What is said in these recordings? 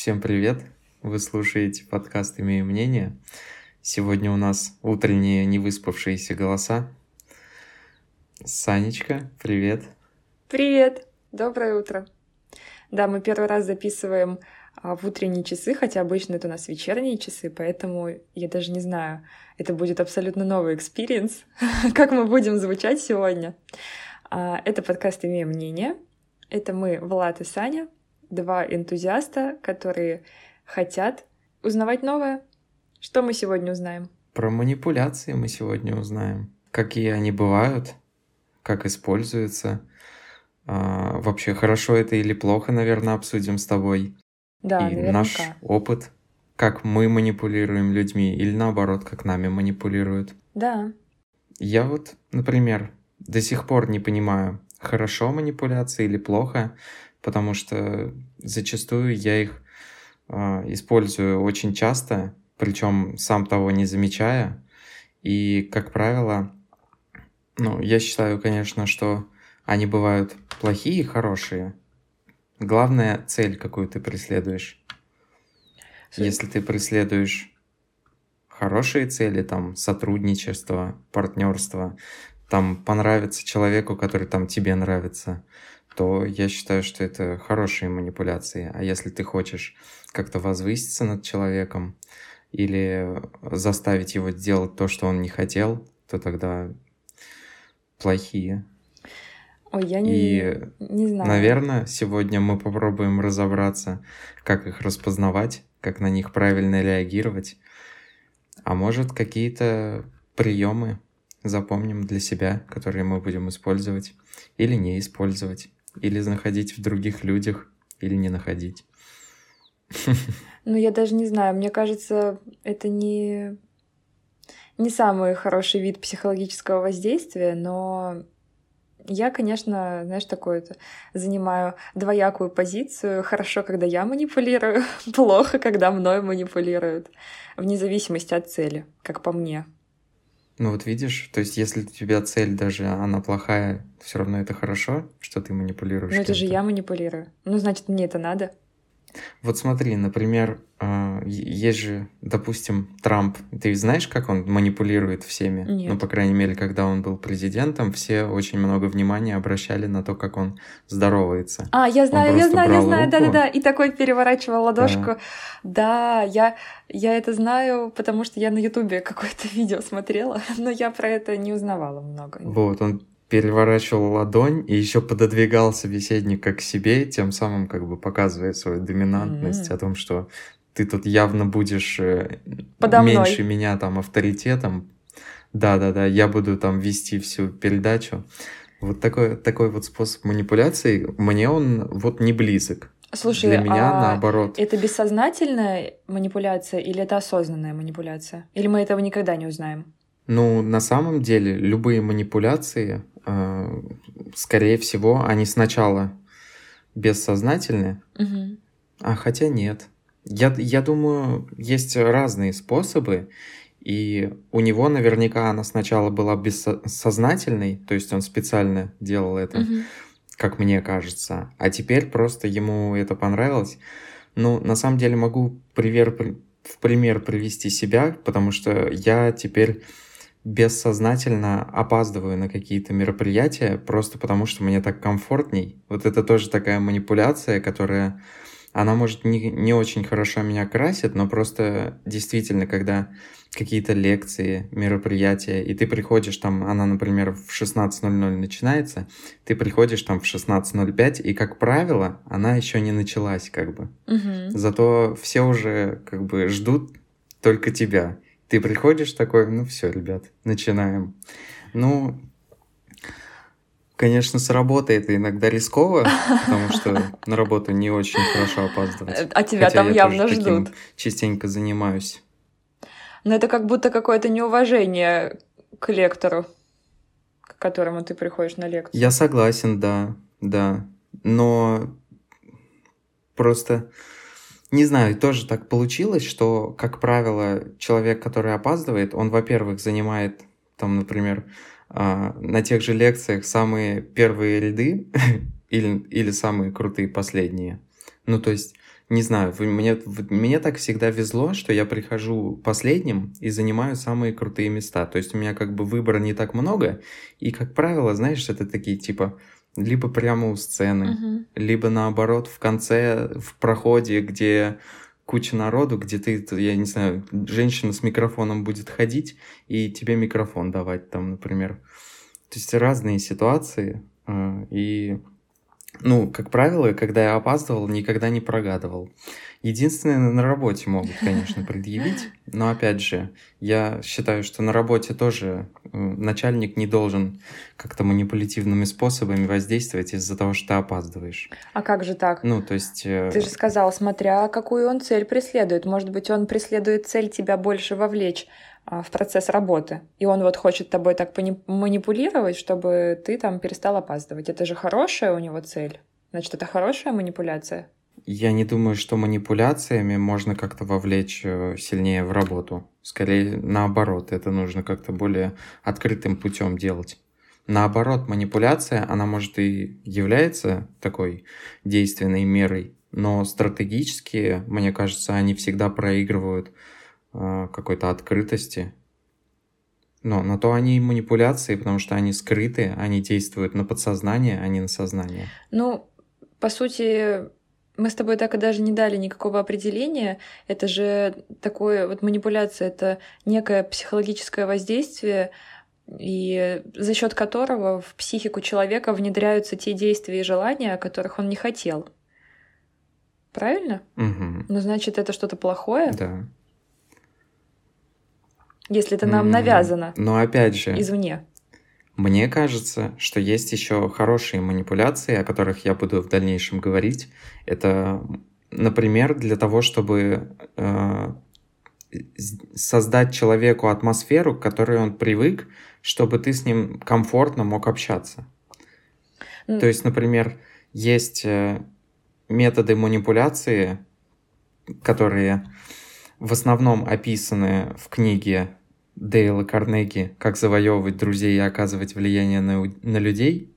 Всем привет! Вы слушаете подкаст «Имею мнение». Сегодня у нас утренние невыспавшиеся голоса. Санечка, привет! Привет! Доброе утро! Да, мы первый раз записываем а, в утренние часы, хотя обычно это у нас вечерние часы, поэтому я даже не знаю, это будет абсолютно новый experience, как мы будем звучать сегодня. А, это подкаст «Имею мнение». Это мы, Влад и Саня, два энтузиаста, которые хотят узнавать новое. Что мы сегодня узнаем? Про манипуляции мы сегодня узнаем. Какие они бывают, как используются. А, вообще, хорошо это или плохо, наверное, обсудим с тобой. Да, И наверняка. наш опыт, как мы манипулируем людьми, или наоборот, как нами манипулируют. Да. Я вот, например, до сих пор не понимаю, хорошо манипуляции или плохо, потому что зачастую я их э, использую очень часто, причем сам того не замечая. И, как правило, ну, я считаю, конечно, что они бывают плохие и хорошие. Главная цель, какую ты преследуешь. Если ты преследуешь хорошие цели, там, сотрудничество, партнерство, там, понравится человеку, который там тебе нравится, то я считаю, что это хорошие манипуляции. А если ты хочешь как-то возвыситься над человеком или заставить его сделать то, что он не хотел, то тогда плохие. Ой, я не, И, не знаю. наверное, сегодня мы попробуем разобраться, как их распознавать, как на них правильно реагировать. А может, какие-то приемы запомним для себя, которые мы будем использовать или не использовать, или находить в других людях, или не находить. Ну, я даже не знаю. Мне кажется, это не, не самый хороший вид психологического воздействия, но я, конечно, знаешь, такое-то занимаю двоякую позицию. Хорошо, когда я манипулирую, плохо, когда мной манипулируют. Вне зависимости от цели, как по мне. Ну вот видишь, то есть если у тебя цель даже, она плохая, все равно это хорошо, что ты манипулируешь Но это же я манипулирую. Ну, значит, мне это надо. Вот смотри, например, е- есть же, допустим, Трамп. Ты знаешь, как он манипулирует всеми? Нет. Ну, по крайней мере, когда он был президентом, все очень много внимания обращали на то, как он здоровается. А, я знаю, я знаю, я знаю, да-да-да. И такой переворачивал ладошку. Да, я, я это знаю, потому что я на Ютубе какое-то видео смотрела, но я про это не узнавала много. Вот, он переворачивал ладонь и еще пододвигал собеседника к себе, тем самым как бы показывая свою доминантность М. о том, что ты тут явно будешь э, Подо мной. меньше меня там авторитетом. Да-да-да, я буду там вести всю передачу. Вот такой, такой вот способ манипуляции, мне он вот не близок. Слушай, Для меня а наоборот. это бессознательная манипуляция или это осознанная манипуляция? Или мы этого никогда не узнаем? Ну, на самом деле, любые манипуляции, скорее всего, они сначала бессознательны, Мгм. а хотя нет. Я, я думаю, есть разные способы, и у него наверняка она сначала была бессознательной, то есть он специально делал это, Мгм. как мне кажется, а теперь просто ему это понравилось. Ну, на самом деле могу пример, в пример привести себя, потому что я теперь бессознательно опаздываю на какие-то мероприятия, просто потому что мне так комфортней. Вот это тоже такая манипуляция, которая, она может не, не очень хорошо меня красит, но просто действительно, когда какие-то лекции, мероприятия, и ты приходишь там, она, например, в 16.00 начинается, ты приходишь там в 16.05, и, как правило, она еще не началась, как бы. Мгм. Зато все уже как бы ждут только тебя. Ты приходишь такой, ну все, ребят, начинаем. Ну, конечно, с работы это иногда рисково, потому что на работу не очень хорошо опаздывать. А тебя Хотя там я явно ждут. частенько занимаюсь. Но это как будто какое-то неуважение к лектору, к которому ты приходишь на лекцию. Я согласен, да, да. Но просто, не знаю, тоже так получилось, что, как правило, человек, который опаздывает, он, во-первых, занимает, там, например, а, на тех же лекциях самые первые ряды или, или самые крутые последние. Ну, то есть не знаю, мне, мне так всегда везло, что я прихожу последним и занимаю самые крутые места. То есть у меня как бы выбора не так много. И, как правило, знаешь, это такие типа либо прямо у сцены, Мгм. либо наоборот в конце, в проходе, где куча народу, где ты, ты, я не знаю, женщина с микрофоном будет ходить и тебе микрофон давать там, например. То есть разные ситуации. э, И ну, как правило, когда я опаздывал, никогда не прогадывал. Единственное, на работе могут, конечно, предъявить, но опять же, я считаю, что на работе тоже э, начальник не должен как-то манипулятивными способами воздействовать из-за того, что ты опаздываешь. А как же так? Ну, то есть... э, Ты же сказал, смотря какую он цель преследует. Может быть, он преследует цель тебя больше вовлечь а, в процесс работы. И он вот хочет тобой так манипулировать, чтобы ты там перестал опаздывать. Это же хорошая у него цель. Значит, это хорошая манипуляция. Я не думаю, что манипуляциями можно как-то вовлечь э, сильнее в работу. Скорее, наоборот, это нужно как-то более открытым путем делать. Наоборот, манипуляция, она может и является такой действенной мерой, но стратегически, мне кажется, они всегда проигрывают э, какой-то открытости. Но на то они и манипуляции, потому что они скрыты, они действуют на подсознание, а не на сознание. Ну, по сути, мы с тобой так и даже не дали никакого определения. Это же такое вот манипуляция, это некое психологическое воздействие, и за счет которого в психику человека внедряются те действия и желания, о которых он не хотел. Правильно? Угу. Ну, значит, это что-то плохое, Да. если это нам навязано Но опять же, извне. Мне кажется, что есть еще хорошие манипуляции, о которых я буду в дальнейшем говорить. Это, например, для того, чтобы э, создать человеку атмосферу, к которой он привык, чтобы ты с ним комфортно мог общаться. То есть, например, есть э, методы манипуляции, которые в основном описаны в книге Дейла Карнеги «Как завоевывать друзей и оказывать влияние на, на людей»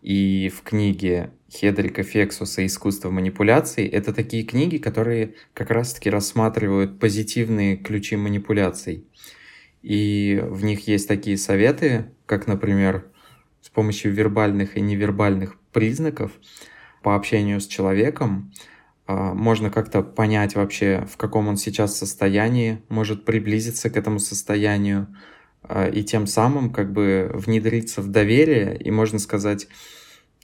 и в книге Хедрика Фексуса «Искусство манипуляций». Это такие книги, которые как раз-таки рассматривают позитивные ключи манипуляций. И в них есть такие советы, как, например, с помощью вербальных и невербальных признаков по общению с человеком можно как-то понять вообще, в каком он сейчас состоянии, может приблизиться к этому состоянию а, и тем самым как бы внедриться в доверие и, можно сказать,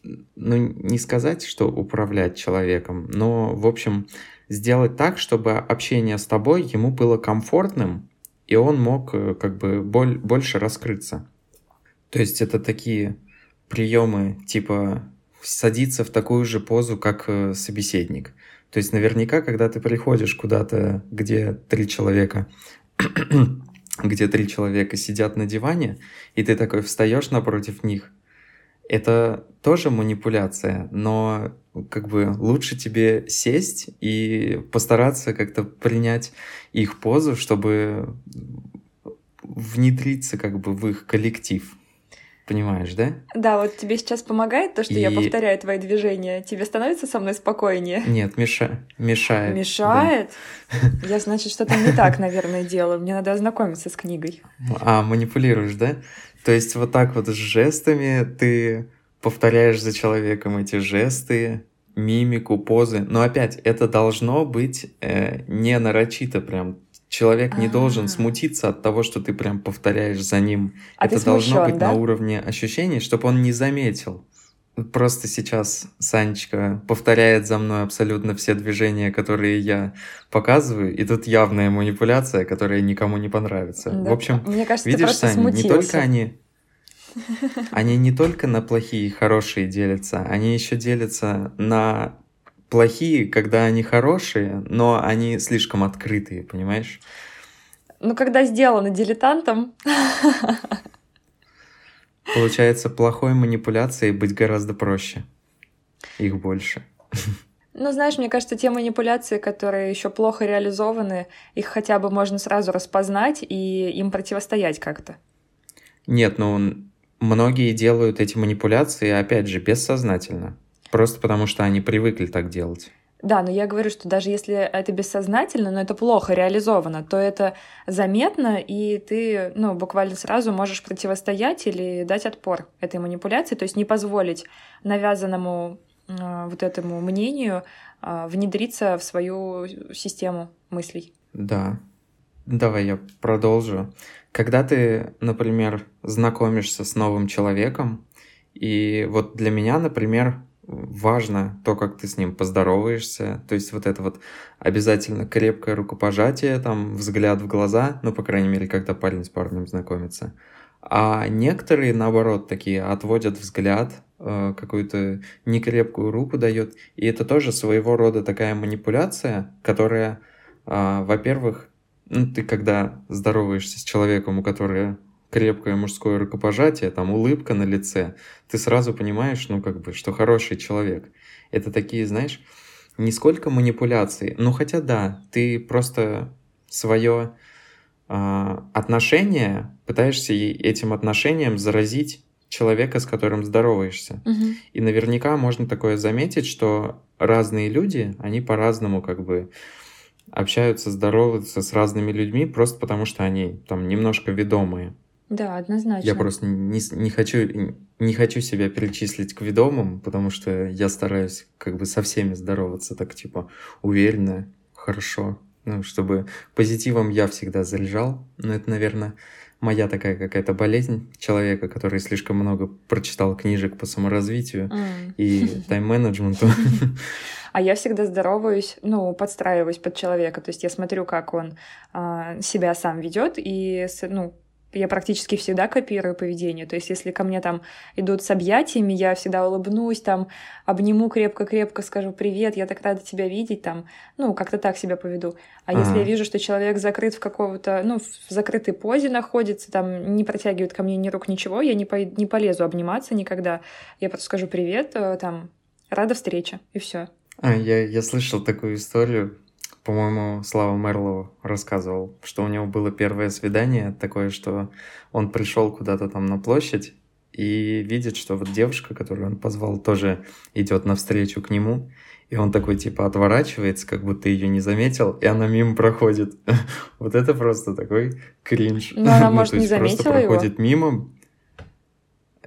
ну, не сказать, что управлять человеком, но, в общем, сделать так, чтобы общение с тобой ему было комфортным, и он мог э, как бы боль, больше раскрыться. То есть это такие приемы типа садиться в такую же позу, как э, собеседник. То есть наверняка, когда ты приходишь куда-то, где три человека, где три человека сидят на диване, и ты такой встаешь напротив них, это тоже манипуляция, но как бы лучше тебе сесть и постараться как-то принять их позу, чтобы внедриться как бы в их коллектив. Понимаешь, да? Да, вот тебе сейчас помогает то, что я И- повторяю твои движения. Тебе становится со мной спокойнее? Нет, меша... мешает. да. Мешает? Я, значит, что-то не так, наверное, делаю. Мне надо ознакомиться с книгой. А, манипулируешь, да? То есть вот так вот с жестами ты повторяешь за человеком эти жесты, мимику, позы. Но опять, это должно быть э, не нарочито прям. Человек не должен А. смутиться от того, что ты прям повторяешь за ним. А это должно быть на уровне ощущений, чтобы он не заметил. Просто сейчас Санечка повторяет за мной абсолютно все движения, которые я показываю, и тут явная манипуляция, которая никому не понравится. Да. В общем, мне кажется, видишь, Саня, не смутился. только они, они не только на плохие и хорошие делятся, они еще делятся на плохие, когда они хорошие, но они слишком открытые, понимаешь? Ну, когда сделано дилетантом, Получается, плохой манипуляцией быть гораздо проще. Их больше. ну, знаешь, мне кажется, те манипуляции, которые еще плохо реализованы, их хотя бы можно сразу распознать и им противостоять как-то. Нет, ну многие делают эти манипуляции, опять же, бессознательно. Просто потому что они привыкли так делать. Да, но я говорю, что даже если это бессознательно, но это плохо реализовано, то это заметно, и ты, ну, буквально сразу можешь противостоять или дать отпор этой манипуляции, то есть не позволить навязанному э, вот этому мнению э, внедриться в свою систему мыслей. Да. Давай я продолжу. Когда ты, например, знакомишься с новым человеком, и вот для меня, например, важно то, как ты с ним поздороваешься. То есть вот это вот обязательно крепкое рукопожатие, там взгляд в глаза, ну, по крайней мере, когда парень с парнем знакомится. А некоторые, наоборот, такие отводят взгляд, э, какую-то некрепкую руку дает. И это тоже своего рода такая манипуляция, которая, э, во-первых, ну, ты когда здороваешься с человеком, у которого крепкое мужское рукопожатие, там улыбка на лице, ты сразу понимаешь, ну, как бы, что хороший человек. Это такие, знаешь, не сколько манипуляций, ну, хотя да, ты просто свое э, отношение пытаешься этим отношением заразить человека, с которым здороваешься. Угу. И наверняка можно такое заметить, что разные люди, они по-разному как бы общаются, здороваются с разными людьми, просто потому что они там немножко ведомые. Да, однозначно. Я просто не, не, хочу, не хочу себя перечислить к ведомым, потому что я стараюсь как бы со всеми здороваться так типа уверенно, хорошо. Ну, чтобы позитивом я всегда заряжал. Но это, наверное, моя такая какая-то болезнь человека, который слишком много прочитал книжек по саморазвитию mm. и тайм-менеджменту. А я всегда здороваюсь, ну, подстраиваюсь под человека. То есть я смотрю, как он э, себя сам ведет, и, ну, я практически всегда копирую поведение. То есть, если ко мне там идут с объятиями, я всегда улыбнусь, там, обниму крепко-крепко, скажу «Привет, я так рада тебя видеть», там, ну, как-то так себя поведу. А ага. если я вижу, что человек закрыт в какого-то, ну, в закрытой позе находится, там, не протягивает ко мне ни рук, ничего, я не, по не полезу обниматься никогда. Я просто скажу «Привет», э, там, «Рада встрече», и все. А, я, я слышал такую историю по-моему, Слава Мерлоу рассказывал, что у него было первое свидание такое, что он пришел куда-то там на площадь и видит, что вот девушка, которую он позвал, тоже идет навстречу к нему, и он такой типа отворачивается, как будто ее не заметил, и она мимо проходит. вот это просто такой кринж. Но она, может, не заметила просто проходит мимо,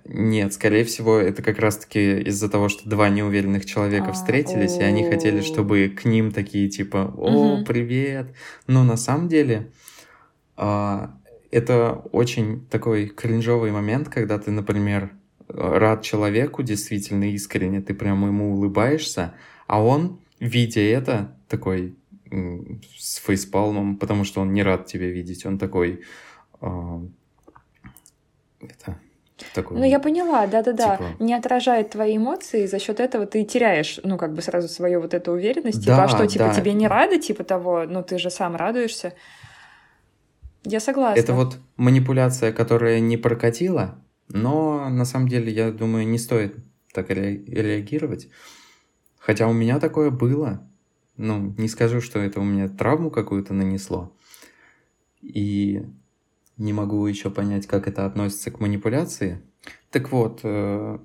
нет, скорее всего, это как раз-таки из-за того, что два неуверенных человека а, встретились, и они хотели, чтобы к ним такие типа «О, привет!». Но на самом деле а, это очень такой кринжовый момент, когда ты, например, рад человеку действительно искренне, ты прямо ему улыбаешься, а он, видя это, такой с фейспалмом, потому что он не рад тебя видеть, он такой... А, это Такой, ну, я поняла, да-да-да. Типа... Не отражает твои эмоции, и за счет этого ты теряешь, ну, как бы сразу свою вот эту уверенность. Да, типа, а что, типа, да. тебе не рады, типа того, ну, ты же сам радуешься. Я согласна. Это вот манипуляция, которая не прокатила, но на самом деле, я думаю, не стоит так ре- реагировать. Хотя у меня такое было. Ну, не скажу, что это у меня травму какую-то нанесло. И не могу еще понять, как это относится к манипуляции. Так вот, э,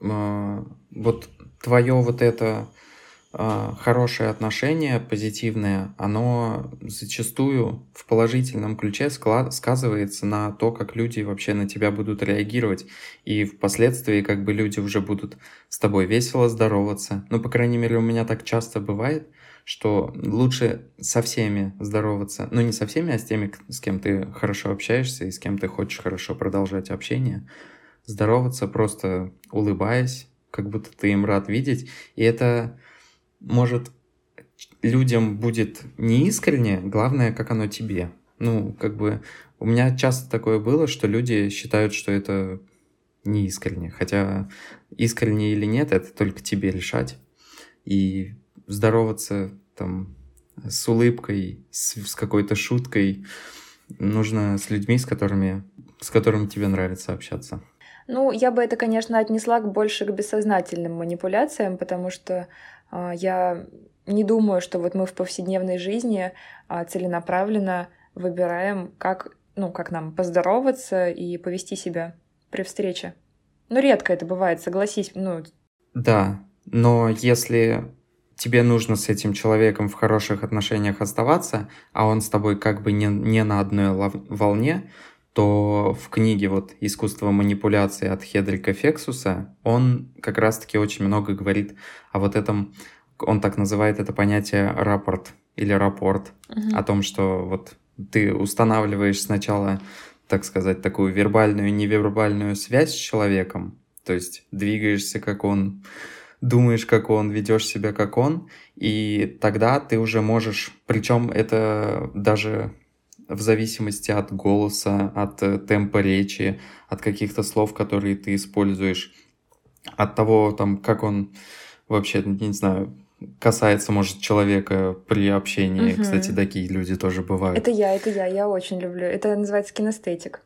э, вот твое вот это э, хорошее отношение, позитивное, оно зачастую в положительном ключе склад, сказывается на то, как люди вообще на тебя будут реагировать. И впоследствии как бы люди уже будут с тобой весело здороваться. Ну, по крайней мере, у меня так часто бывает – что лучше со всеми здороваться, ну не со всеми, а с теми, с кем ты хорошо общаешься и с кем ты хочешь хорошо продолжать общение, здороваться просто улыбаясь, как будто ты им рад видеть, и это может людям будет не искренне, главное, как оно тебе. Ну, как бы у меня часто такое было, что люди считают, что это не искренне, хотя искренне или нет, это только тебе решать. И здороваться там с улыбкой, с, с какой-то шуткой. Нужно с людьми, с которыми, с которыми тебе нравится общаться. Ну, я бы это, конечно, отнесла больше к бессознательным манипуляциям, потому что э, я не думаю, что вот мы в повседневной жизни э, целенаправленно выбираем, как, ну, как нам поздороваться и повести себя при встрече. Ну, редко это бывает, согласись. Ну... Да, но если тебе нужно с этим человеком в хороших отношениях оставаться, а он с тобой как бы не, не на одной волне, то в книге вот «Искусство манипуляции» от Хедрика Фексуса он как раз-таки очень много говорит о вот этом, он так называет это понятие рапорт или рапорт, угу. о том, что вот ты устанавливаешь сначала, так сказать, такую вербальную и невербальную связь с человеком, то есть двигаешься как он, думаешь как он, ведешь себя как он, и тогда ты уже можешь, причем это даже в зависимости от голоса, от э, темпа речи, от каких-то слов, которые ты используешь, от того, там, как он вообще, не знаю, касается, может, человека при общении. Угу. Кстати, такие люди тоже бывают. Это я, это я, я очень люблю. Это называется кинестетик.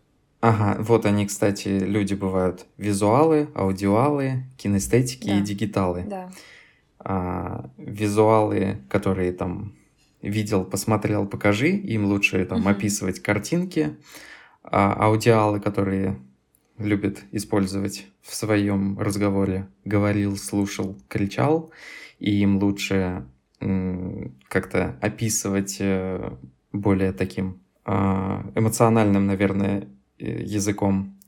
Ага, вот они, кстати, люди бывают визуалы, аудиалы, кинестетики да. и дигиталы. Да. А, визуалы, которые там видел, посмотрел, покажи, им лучше там mm-hmm. описывать картинки, а аудиалы, которые любят использовать в своем разговоре, говорил, слушал, кричал, и им лучше как-то описывать э, более таким а, эмоциональным, наверное, языком.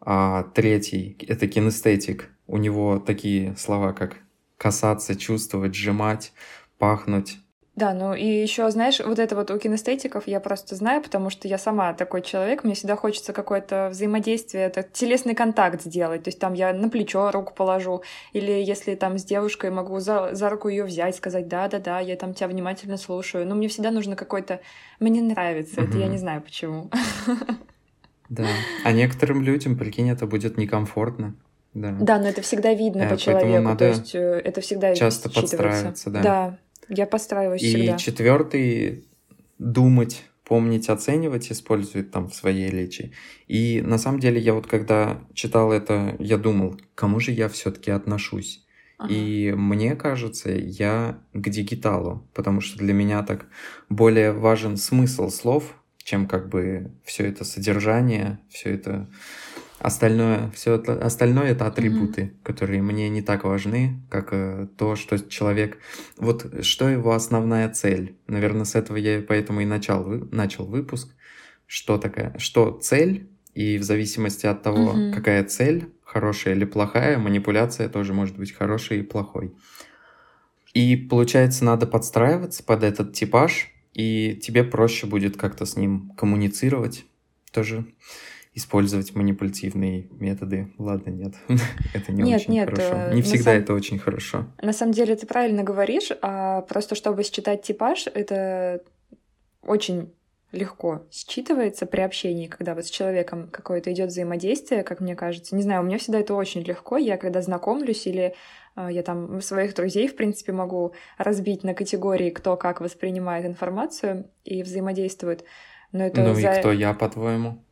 А третий — это кинестетик. У него такие слова, как касаться, чувствовать, сжимать, пахнуть, да, ну и еще, знаешь, вот это вот у кинестетиков я просто знаю, потому что я сама такой человек, мне всегда хочется какое-то взаимодействие, это телесный контакт сделать, то есть там я на плечо руку положу, или если там с девушкой могу за, за руку ее взять, сказать, да-да-да, я там тебя внимательно слушаю, но мне всегда нужно какой-то, мне нравится, угу. это я не знаю почему. Да, а некоторым людям, прикинь, это будет некомфортно. Да. да, но это всегда видно э, по человеку, то есть э, это всегда часто подстраиваться, да. Да, я подстраиваюсь и всегда. И четвертый думать, помнить, оценивать использует там в своей речи. И на самом деле я вот когда читал это, я думал, к кому же я все-таки отношусь. Ага. И мне кажется, я к дигиталу, потому что для меня так более важен смысл слов, чем как бы все это содержание, все это Остальное, все это, остальное это атрибуты, mm-hmm. которые мне не так важны, как э, то, что человек... Вот что его основная цель? Наверное, с этого я поэтому и начал, начал выпуск. Что такая? Что цель? И в зависимости от того, mm-hmm. какая цель, хорошая или плохая, манипуляция тоже может быть хорошей и плохой. И получается, надо подстраиваться под этот типаж, и тебе проще будет как-то с ним коммуницировать тоже использовать манипулятивные методы. Ладно, нет, это не нет, очень нет, хорошо. Э, не всегда сам... это очень хорошо. На самом деле ты правильно говоришь, а просто чтобы считать типаж, это очень легко считывается при общении, когда вот с человеком какое-то идет взаимодействие, как мне кажется. Не знаю, у меня всегда это очень легко. Я когда знакомлюсь или я там своих друзей, в принципе, могу разбить на категории, кто как воспринимает информацию и взаимодействует. Но это ну за... и кто я, по-твоему?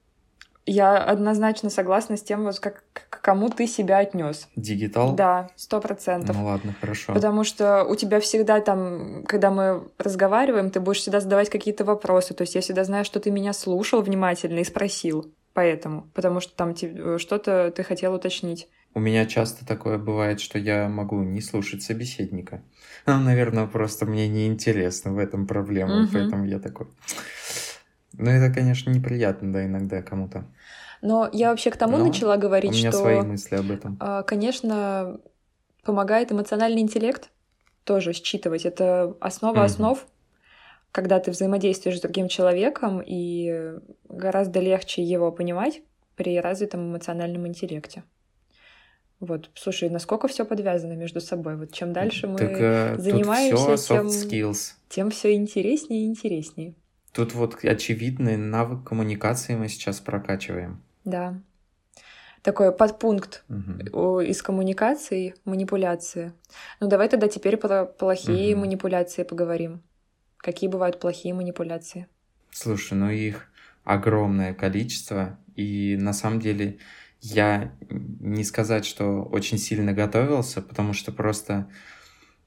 Я однозначно согласна с тем, вот как к кому ты себя отнес. Дигитал? Да, сто процентов. Ну ладно, хорошо. Потому что у тебя всегда там, когда мы разговариваем, ты будешь всегда задавать какие-то вопросы. То есть я всегда знаю, что ты меня слушал внимательно и спросил. Поэтому, потому что там что-то ты хотел уточнить. У меня часто такое бывает, что я могу не слушать собеседника. Ну, наверное, просто мне неинтересно в этом проблема, угу. поэтому я такой... Ну, это, конечно, неприятно, да, иногда кому-то. Но я вообще к тому Но начала говорить, у меня что... свои мысли об этом. А, конечно, помогает эмоциональный интеллект тоже считывать. Это основа mm-hmm. основ, когда ты взаимодействуешь с другим человеком, и гораздо легче его понимать при развитом эмоциональном интеллекте. Вот, слушай, насколько все подвязано между собой. Вот чем дальше мы так, э, занимаемся, тем, skills. тем все интереснее и интереснее. Тут вот очевидный навык коммуникации мы сейчас прокачиваем. Да. Такой подпункт угу. из коммуникации, манипуляции. Ну давай тогда теперь про плохие угу. манипуляции поговорим. Какие бывают плохие манипуляции? Слушай, ну их огромное количество, и на самом деле я не сказать, что очень сильно готовился, потому что просто,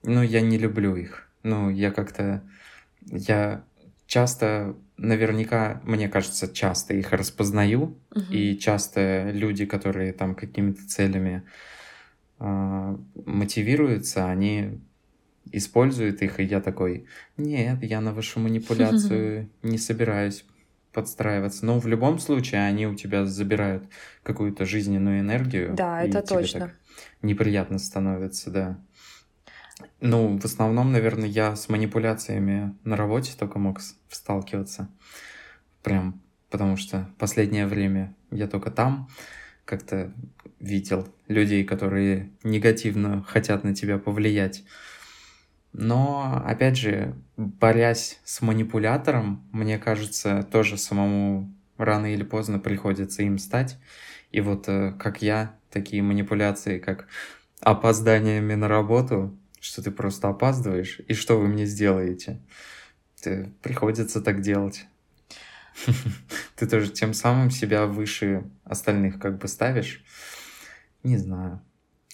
ну, я не люблю их. Ну, я как-то, я часто, наверняка, мне кажется, часто их распознаю, угу. и часто люди, которые там какими-то целями э, мотивируются, они использует их, и я такой, нет, я на вашу манипуляцию не собираюсь подстраиваться. Но в любом случае они у тебя забирают какую-то жизненную энергию. Да, это точно. неприятно становится, да. Ну, в основном, наверное, я с манипуляциями на работе только мог сталкиваться. Прям потому что последнее время я только там как-то видел людей, которые негативно хотят на тебя повлиять. Но, опять же, борясь с манипулятором, мне кажется, тоже самому рано или поздно приходится им стать. И вот э, как я, такие манипуляции, как опозданиями на работу, что ты просто опаздываешь, и что вы мне сделаете? Ты, приходится так делать. Ты тоже тем самым себя выше остальных как бы ставишь. Не знаю.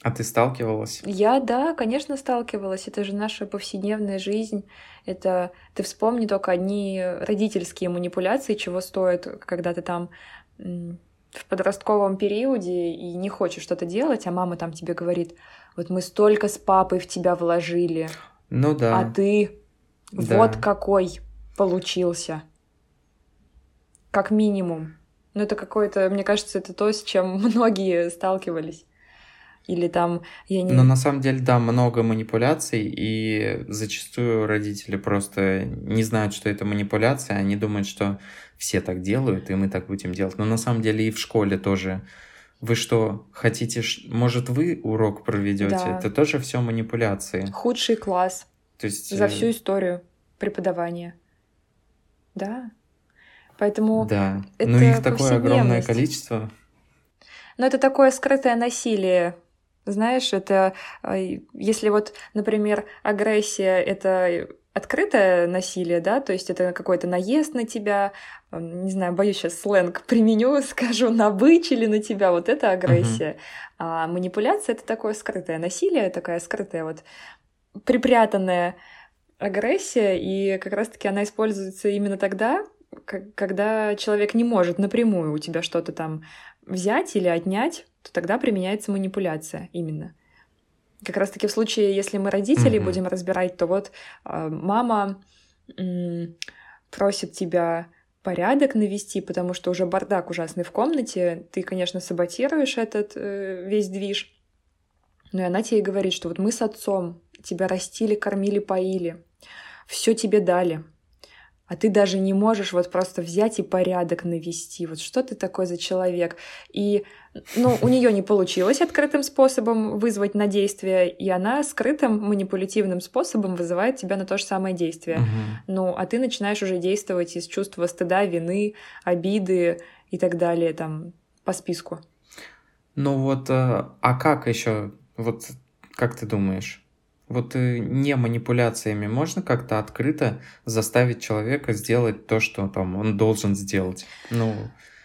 А ты сталкивалась? Я, да, конечно, сталкивалась. Это же наша повседневная жизнь. Это ты вспомни только одни родительские манипуляции, чего стоит, когда ты там в подростковом периоде и не хочешь что-то делать, а мама там тебе говорит, вот мы столько с папой в тебя вложили. Ну да. А ты да. вот какой получился. Как минимум. Ну, это какое-то, мне кажется, это то, с чем многие сталкивались. Или там, я не... Но на самом деле, да, много манипуляций, и зачастую родители просто не знают, что это манипуляция, они думают, что все так делают, и мы так будем делать. Но на самом деле и в школе тоже. Вы что, хотите, может, вы урок проведете? Да. Это тоже все манипуляции. Худший класс. То есть... За э, всю историю преподавания. Да. Поэтому да. это Но их такое огромное количество. Но это такое скрытое насилие. Знаешь, это э, если вот, например, агрессия это открытое насилие, да, то есть это какой-то наезд на тебя, не знаю, боюсь сейчас сленг применю, скажу, набычили на тебя, вот это агрессия. Uh-huh. А манипуляция — это такое скрытое насилие, такая скрытая вот припрятанная агрессия, и как раз-таки она используется именно тогда, когда человек не может напрямую у тебя что-то там взять или отнять, то тогда применяется манипуляция именно. Как раз-таки в случае, если мы родителей mm-hmm. будем разбирать, то вот э, мама э, просит тебя порядок навести, потому что уже бардак ужасный в комнате, ты, конечно, саботируешь этот э, весь движ, но и она тебе говорит, что вот мы с отцом тебя растили, кормили, поили, все тебе дали, а ты даже не можешь вот просто взять и порядок навести. Вот что ты такой за человек? И, ну, у нее не получилось открытым способом вызвать на действие, и она скрытым манипулятивным способом вызывает тебя на то же самое действие. Угу. Ну, а ты начинаешь уже действовать из чувства стыда, вины, обиды и так далее, там, по списку. Ну вот, э, а как еще, вот как ты думаешь? Вот э, не манипуляциями можно как-то открыто заставить человека сделать то, что там он должен сделать. Ну,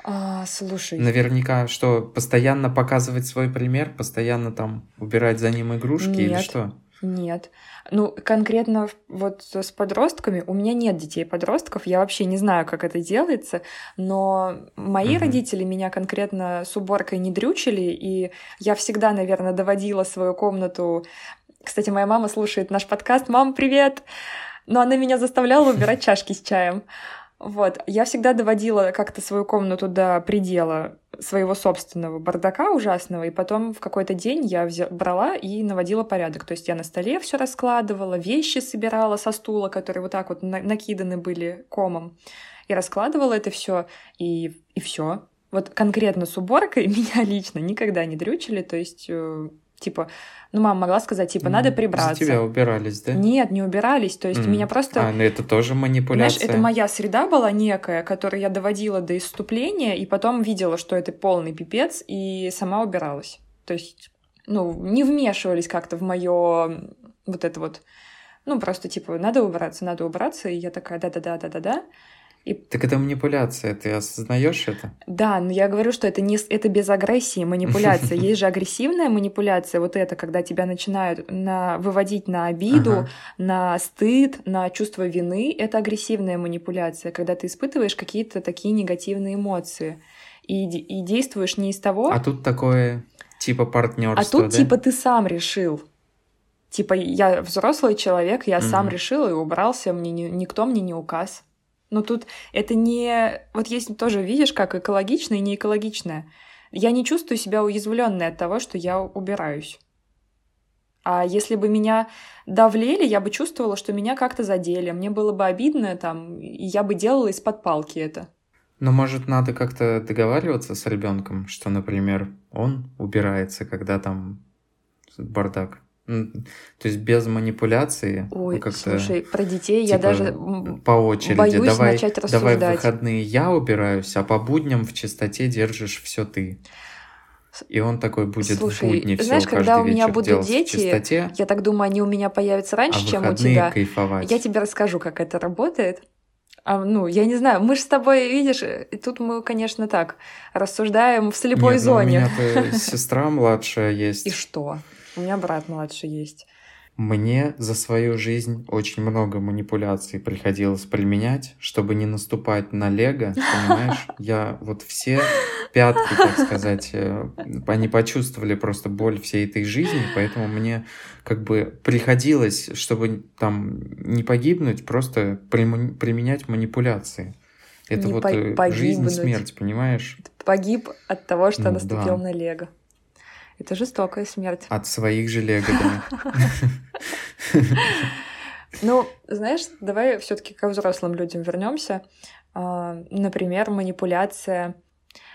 а, слушай. Наверняка, что постоянно показывать свой пример, постоянно там убирать за ним игрушки нет, или что? Нет. Ну, конкретно вот с подростками, у меня нет детей-подростков, я вообще не знаю, как это делается, но мои угу. родители меня конкретно с уборкой не дрючили, и я всегда, наверное, доводила свою комнату кстати, моя мама слушает наш подкаст. Мам, привет! Но она меня заставляла убирать чашки с чаем. Вот. Я всегда доводила как-то свою комнату до предела своего собственного бардака ужасного, и потом в какой-то день я взя- брала и наводила порядок. То есть я на столе все раскладывала, вещи собирала со стула, которые вот так вот на- накиданы были комом, и раскладывала это все, и, и все. Вот конкретно с уборкой меня лично никогда не дрючили, то есть э, Типа, ну, мама могла сказать, типа, надо прибраться. За тебя убирались, да? Нет, не убирались. То есть mm. меня просто... А, ну это тоже манипуляция. Знаешь, это моя среда была некая, которую я доводила до исступления, и потом видела, что это полный пипец, и сама убиралась. То есть, ну, не вмешивались как-то в мое вот это вот... Ну, просто, типа, надо убраться, надо убраться, и я такая, да-да-да-да-да-да. И... Так это манипуляция, ты осознаешь это? Да, но я говорю, что это не это без агрессии манипуляция. Есть же агрессивная манипуляция, вот это, когда тебя начинают на, выводить на обиду, ага. на стыд, на чувство вины. Это агрессивная манипуляция, когда ты испытываешь какие-то такие негативные эмоции и, и действуешь не из того. А тут такое типа партнерство. А тут да? типа ты сам решил Типа, я взрослый человек, я Мгм. сам решил и убрался, мне не- никто мне не указ. Но тут это не... Вот есть тоже, видишь, как экологичное и не экологичное. Я не чувствую себя уязвленной от того, что я убираюсь. А если бы меня давлели, я бы чувствовала, что меня как-то задели. Мне было бы обидно, там, и я бы делала из-под палки это. Но может надо как-то договариваться с ребенком, что, например, он убирается, когда там бардак. То есть без манипуляции, ну, Ой, как-то слушай, про детей я типа, даже м, по очереди. боюсь давай, начать давай в рассуждать. выходные я убираюсь, а по будням в чистоте держишь все ты. И он такой будет Слушай, в будни все знаешь, когда у меня будут дети, Я так думаю, они у меня появятся а раньше, в чем у тебя. кайфовать. Я тебе расскажу, как это работает. А, ну, я не знаю, мы же с тобой, видишь, тут мы, конечно, так рассуждаем в слепой Нет, ну, у зоне. меня-то сестра младшая есть. И что? У меня брат младший есть. Мне за свою жизнь очень много манипуляций приходилось применять, чтобы не наступать на лего, понимаешь? Я вот все пятки, так сказать, э, они почувствовали просто боль всей этой жизни, поэтому мне как бы приходилось, чтобы там не погибнуть, просто применять манипуляции. Это Не вот по- э, жизнь и погибнуть. смерть, понимаешь? Погиб от того, что Ну, наступил да. на Лего. Это жестокая смерть. От своих же лего, да. Ну, знаешь, давай все-таки к взрослым людям вернемся. Например, манипуляция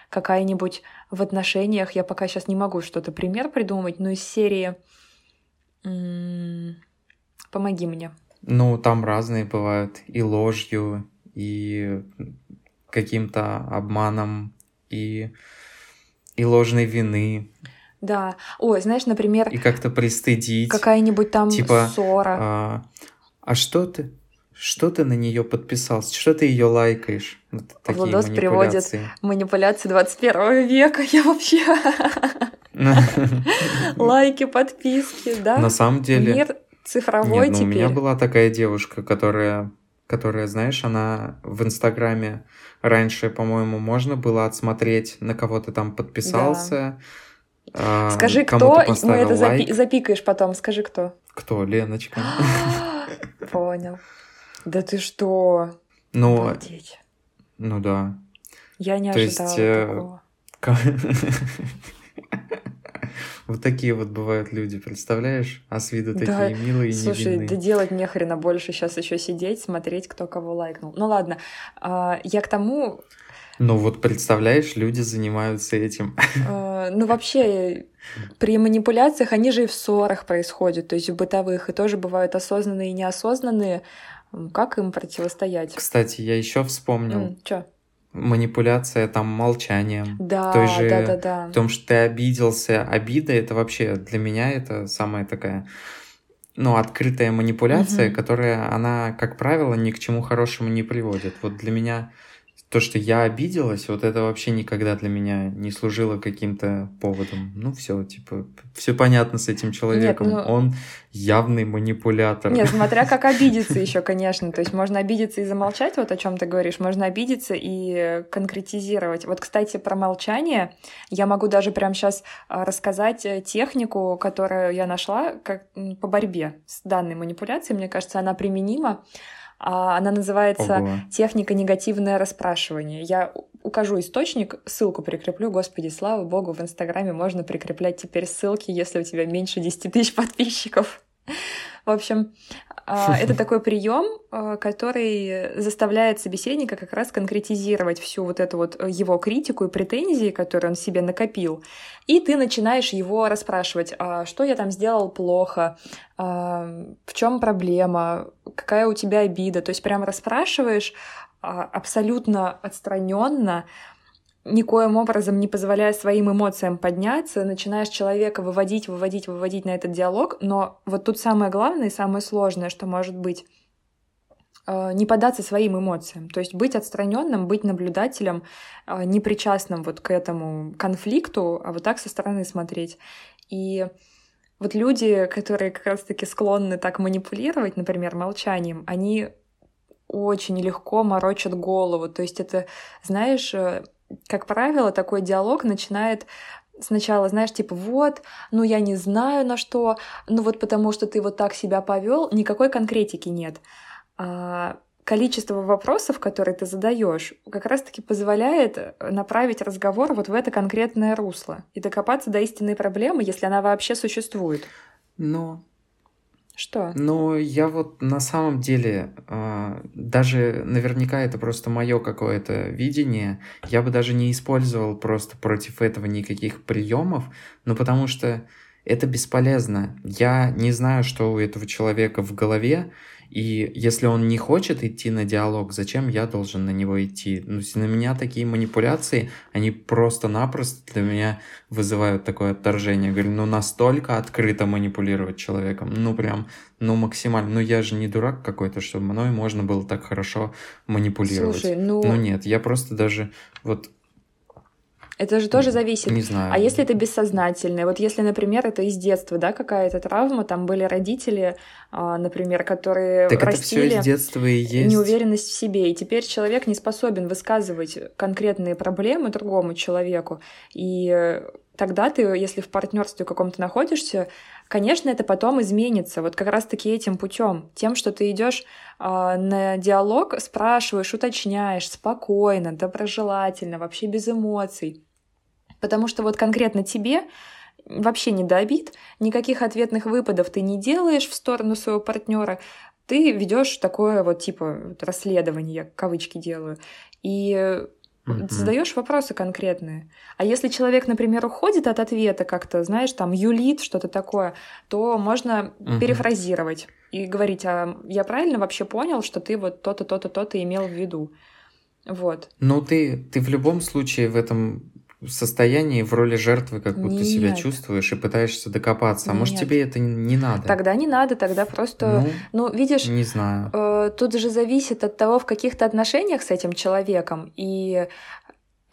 какая-нибудь в отношениях. Я пока сейчас не могу что-то пример придумать, но из серии «Помоги мне». Ну, там разные бывают. И ложью, и каким-то обманом, и, и ложной вины, Да. Ой, знаешь, например, и как-то пристыдить. какая-нибудь там типа, ссора. А, а что ты? Что ты на нее подписался? Что ты ее лайкаешь? Вот такие Владос приводит манипуляции. Манипуляции 21 века. Я вообще... Лайки, подписки, да? На самом деле... Мир цифровой Нет, ну, у меня теперь. была такая девушка, которая, которая, знаешь, она в Инстаграме раньше, по-моему, можно было отсмотреть, на кого ты там подписался. А, Скажи, кто, мы поставил это запи- запикаешь потом, скажи, кто. Кто? Леночка. Понял. Да ты что? Ну, Обалдеть. ну да. Я не то есть, ожидала э, такого. Вот такие вот бывают люди, представляешь? А с виду Да, такие милые и Слушай, да невинные. делать нехрена больше сейчас еще сидеть, смотреть, кто кого лайкнул. Ну ладно, А, я к тому, Ну вот представляешь, люди занимаются этим. э, ну вообще при манипуляциях они же и в ссорах происходят, то есть в бытовых, и тоже бывают осознанные и неосознанные. Как им противостоять? Кстати, я еще вспомнил. Чё? Манипуляция там молчанием. Да, той же- да, да, да. В том, что ты обиделся, обида это вообще для меня это самая такая, ну, открытая манипуляция, Мгм. которая, она, как правило, ни к чему хорошему не приводит. Вот для меня то, что я обиделась, вот это вообще никогда для меня не служило каким-то поводом. Ну, все, типа, все понятно с этим человеком. ну- Он явный манипулятор. Нет, смотря как обидеться еще, конечно. То есть можно обидеться и замолчать, вот о чем ты говоришь, можно обидеться и конкретизировать. Вот, кстати, про молчание я могу даже прямо сейчас рассказать э, технику, которую я нашла как, по борьбе с данной манипуляцией. Мне кажется, она применима. А, Она называется Ого. техника негативное расспрашивание. Я укажу источник, ссылку прикреплю. Господи, слава богу, в Инстаграме можно прикреплять теперь ссылки, если у тебя меньше 10 тысяч подписчиков. В общем, а, это такой прием, а, который заставляет собеседника как раз конкретизировать всю вот эту вот э, его критику и претензии, которые он себе накопил. И ты начинаешь его расспрашивать, а что я там сделал плохо, а, в чем проблема, какая у тебя обида. То есть прям расспрашиваешь абсолютно отстраненно, никоим образом не позволяя своим эмоциям подняться, начинаешь человека выводить, выводить, выводить на этот диалог, но вот тут самое главное и самое сложное, что может быть, э, не поддаться своим эмоциям, то есть быть отстраненным, быть наблюдателем, э, непричастным вот к этому конфликту, а вот так со стороны смотреть. И вот люди, которые как раз-таки склонны так манипулировать, например, молчанием, они очень легко морочат голову. То есть это, знаешь, э, как правило, такой диалог начинает сначала, знаешь, типа, вот, ну я не знаю на что, ну вот потому что ты вот так себя повел, никакой конкретики нет. А количество вопросов, которые ты задаешь, как раз-таки позволяет направить разговор вот в это конкретное русло и докопаться до истинной проблемы, если она вообще существует. Но что? Ну, я вот на самом деле, э, даже наверняка это просто мое какое-то видение, я бы даже не использовал просто против этого никаких приемов, ну потому что это бесполезно. Я не знаю, что у этого человека в голове, и если он не хочет идти на диалог, зачем я должен на него идти? Ну, на меня такие манипуляции, они просто-напросто для меня вызывают такое отторжение. Говорю, ну настолько открыто манипулировать человеком, ну прям, ну максимально. Ну я же не дурак какой-то, чтобы мной можно было так хорошо манипулировать. Слушай, ну... Ну нет, я просто даже вот это же тоже зависит. Не знаю. А если это бессознательное? Вот если, например, это из детства, да, какая-то травма, там были родители, а, например, которые так растили это все из детства и есть. неуверенность в себе, и теперь человек не способен высказывать конкретные проблемы другому человеку, и тогда ты, если в партнерстве каком-то находишься, конечно, это потом изменится. Вот как раз-таки этим путем, тем, что ты идешь э, на диалог, спрашиваешь, уточняешь спокойно, доброжелательно, вообще без эмоций. Потому что вот конкретно тебе вообще не до обид, никаких ответных выпадов ты не делаешь в сторону своего партнера, ты ведешь такое вот типа вот расследование, я кавычки делаю, и mm-hmm. задаешь вопросы конкретные. А если человек, например, уходит от ответа как-то, знаешь, там юлит что-то такое, то можно mm-hmm. перефразировать и говорить, а я правильно вообще понял, что ты вот то-то, то-то, то-то имел в виду. Вот. Ну, ты, ты в любом случае в этом состоянии в роли жертвы, как будто Нет. себя чувствуешь и пытаешься докопаться. А Нет. может тебе это не надо? Тогда не надо, тогда просто, ну, ну видишь, не знаю. Э, тут же зависит от того, в каких-то отношениях с этим человеком и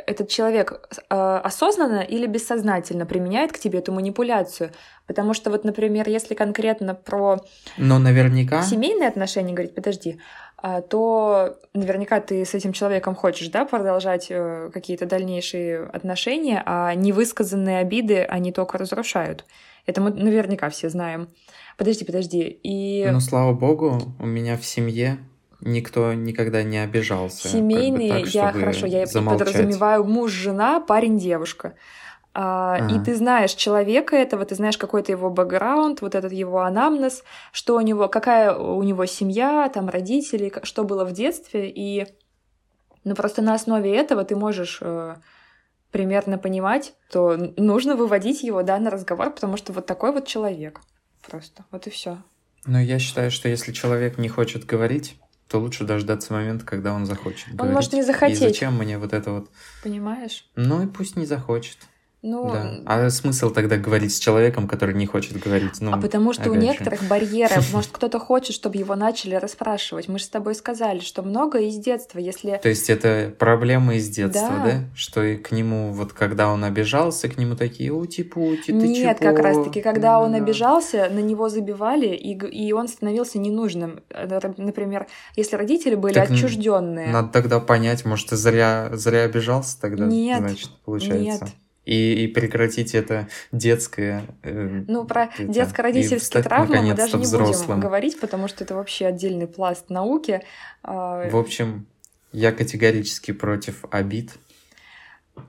этот человек э, осознанно или бессознательно применяет к тебе эту манипуляцию. Потому что вот, например, если конкретно про Но наверняка... семейные отношения говорить, подожди, то наверняка ты с этим человеком хочешь, да, продолжать э, какие-то дальнейшие отношения, а невысказанные обиды они только разрушают. Это мы наверняка все знаем. Подожди, подожди. И... Ну, слава богу, у меня в семье никто никогда не обижался. Семейные, как бы так, я хорошо, я замолчать. подразумеваю муж, жена, парень, девушка. А, И ты знаешь человека этого, ты знаешь какой-то его бэкграунд, вот этот его анамнез, что у него, какая у него семья, там родители, что было в детстве, и ну просто на основе этого ты можешь э, примерно понимать, то нужно выводить его да на разговор, потому что вот такой вот человек просто, вот и все. Но я считаю, что если человек не хочет говорить, то лучше дождаться момента, когда он захочет он говорить. может не захотеть. И зачем мне вот это вот... Понимаешь? Ну и пусть не захочет. Ну, да. А смысл тогда говорить с человеком, который не хочет говорить? Ну, а потому что у некоторых же. барьеры, может, кто-то хочет, чтобы его начали расспрашивать. Мы же с тобой сказали, что много из детства, если... То есть это проблема из детства, да? да? Что и к нему, вот когда он обижался, к нему такие ути-пути, ты Нет, чего? как раз-таки, когда да. он обижался, на него забивали, и, и он становился ненужным. Например, если родители были так отчужденные. Надо тогда понять, может, ты зря, зря обижался тогда, нет, значит, получается. Нет, и, и прекратить это детское. Э, ну, про детско-родительские травмы мы даже не взрослым. будем говорить, потому что это вообще отдельный пласт науки. А, В общем, я категорически против обид.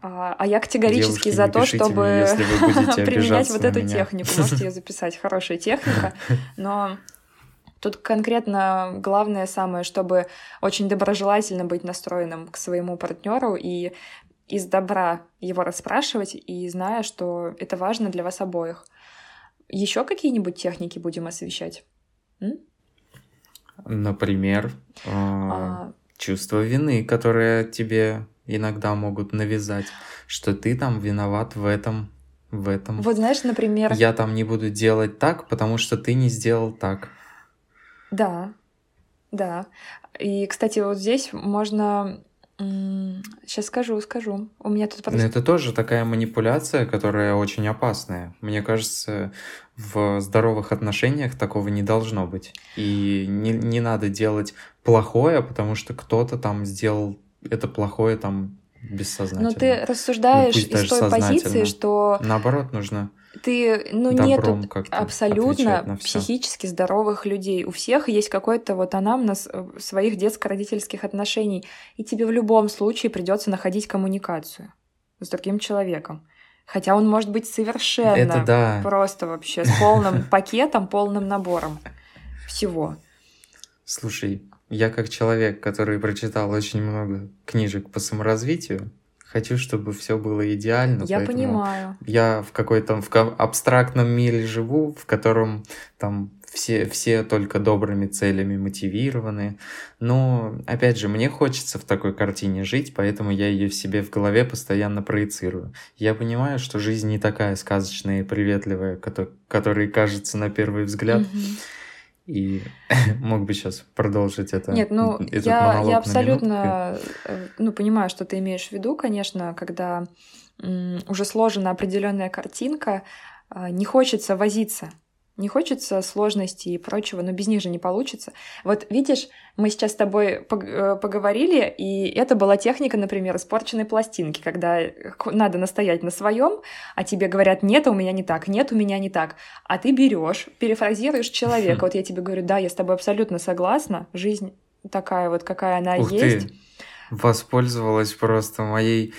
А, а я категорически Девушки, за то, чтобы мне, применять вот эту меня. технику. Можете ее записать, хорошая техника. Но Тут конкретно главное самое, чтобы очень доброжелательно быть настроенным к своему партнеру и из добра его расспрашивать и зная, что это важно для вас обоих. Еще какие-нибудь техники будем освещать? М? Например, а... чувство вины, которое тебе иногда могут навязать, что ты там виноват в этом, в этом. Вот знаешь, например... Я там не буду делать так, потому что ты не сделал так. Да, да. И, кстати, вот здесь можно Сейчас скажу, скажу. У меня тут просто... это тоже такая манипуляция, которая очень опасная. Мне кажется, в здоровых отношениях такого не должно быть. И не, не надо делать плохое, потому что кто-то там сделал это плохое там бессознательно. Но ты рассуждаешь ну, из той позиции, что... Наоборот, нужно ты, ну, нету абсолютно психически здоровых людей. У всех есть какой-то вот анамнез э, своих детско-родительских отношений, и тебе в любом случае придется находить коммуникацию с другим человеком. Хотя он может быть совершенно Это да. просто вообще с полным пакетом, полным набором всего. Слушай, я как человек, который прочитал очень много книжек по саморазвитию, хочу, чтобы все было идеально. Я понимаю. Я в какой-то в абстрактном мире живу, в котором там все, все только добрыми целями мотивированы. Но, опять же, мне хочется в такой картине жить, поэтому я ее в себе в голове постоянно проецирую. Я понимаю, что жизнь не такая сказочная и приветливая, которая кажется на первый взгляд. Mm-hmm. И мог бы сейчас продолжить это. Нет, ну я, я абсолютно э, ну, понимаю, что ты имеешь в виду, конечно, когда уже сложена определенная картинка, э, не хочется возиться не хочется сложностей и прочего, но без них же не получится. Вот видишь, мы сейчас с тобой э, поговорили, и это была техника, например, испорченной пластинки, когда надо настоять на своем, а тебе говорят, нет, у меня не так, нет, у меня не так. А ты берешь, перефразируешь человека. Вот я тебе говорю, да, я с тобой абсолютно согласна, жизнь такая вот, какая она Ух есть. Ты воспользовалась просто моей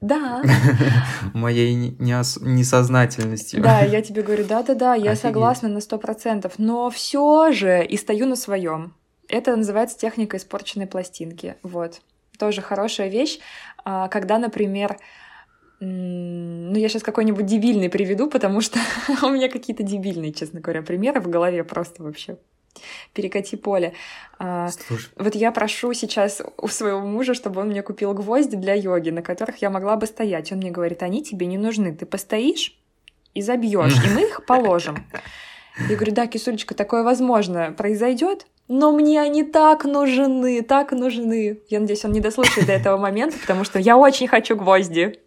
да. Моей несознательностью. Да, я тебе говорю, да-да-да, я Офигеть. согласна на сто процентов, но все же и стою на своем. Это называется техника испорченной пластинки. Вот. Тоже хорошая вещь, а, когда, например, ну, я сейчас какой-нибудь дебильный приведу, потому что у меня какие-то дебильные, честно говоря, примеры в голове просто вообще перекати поле. А, Слушай. Вот я прошу сейчас у своего мужа, чтобы он мне купил гвозди для йоги, на которых я могла бы стоять. Он мне говорит, они тебе не нужны. Ты постоишь и забьешь, и мы их положим. Я говорю, да, кисулечка, такое возможно произойдет, но мне они так нужны, так нужны. Я надеюсь, он не дослушает до этого момента, потому что я очень хочу гвозди.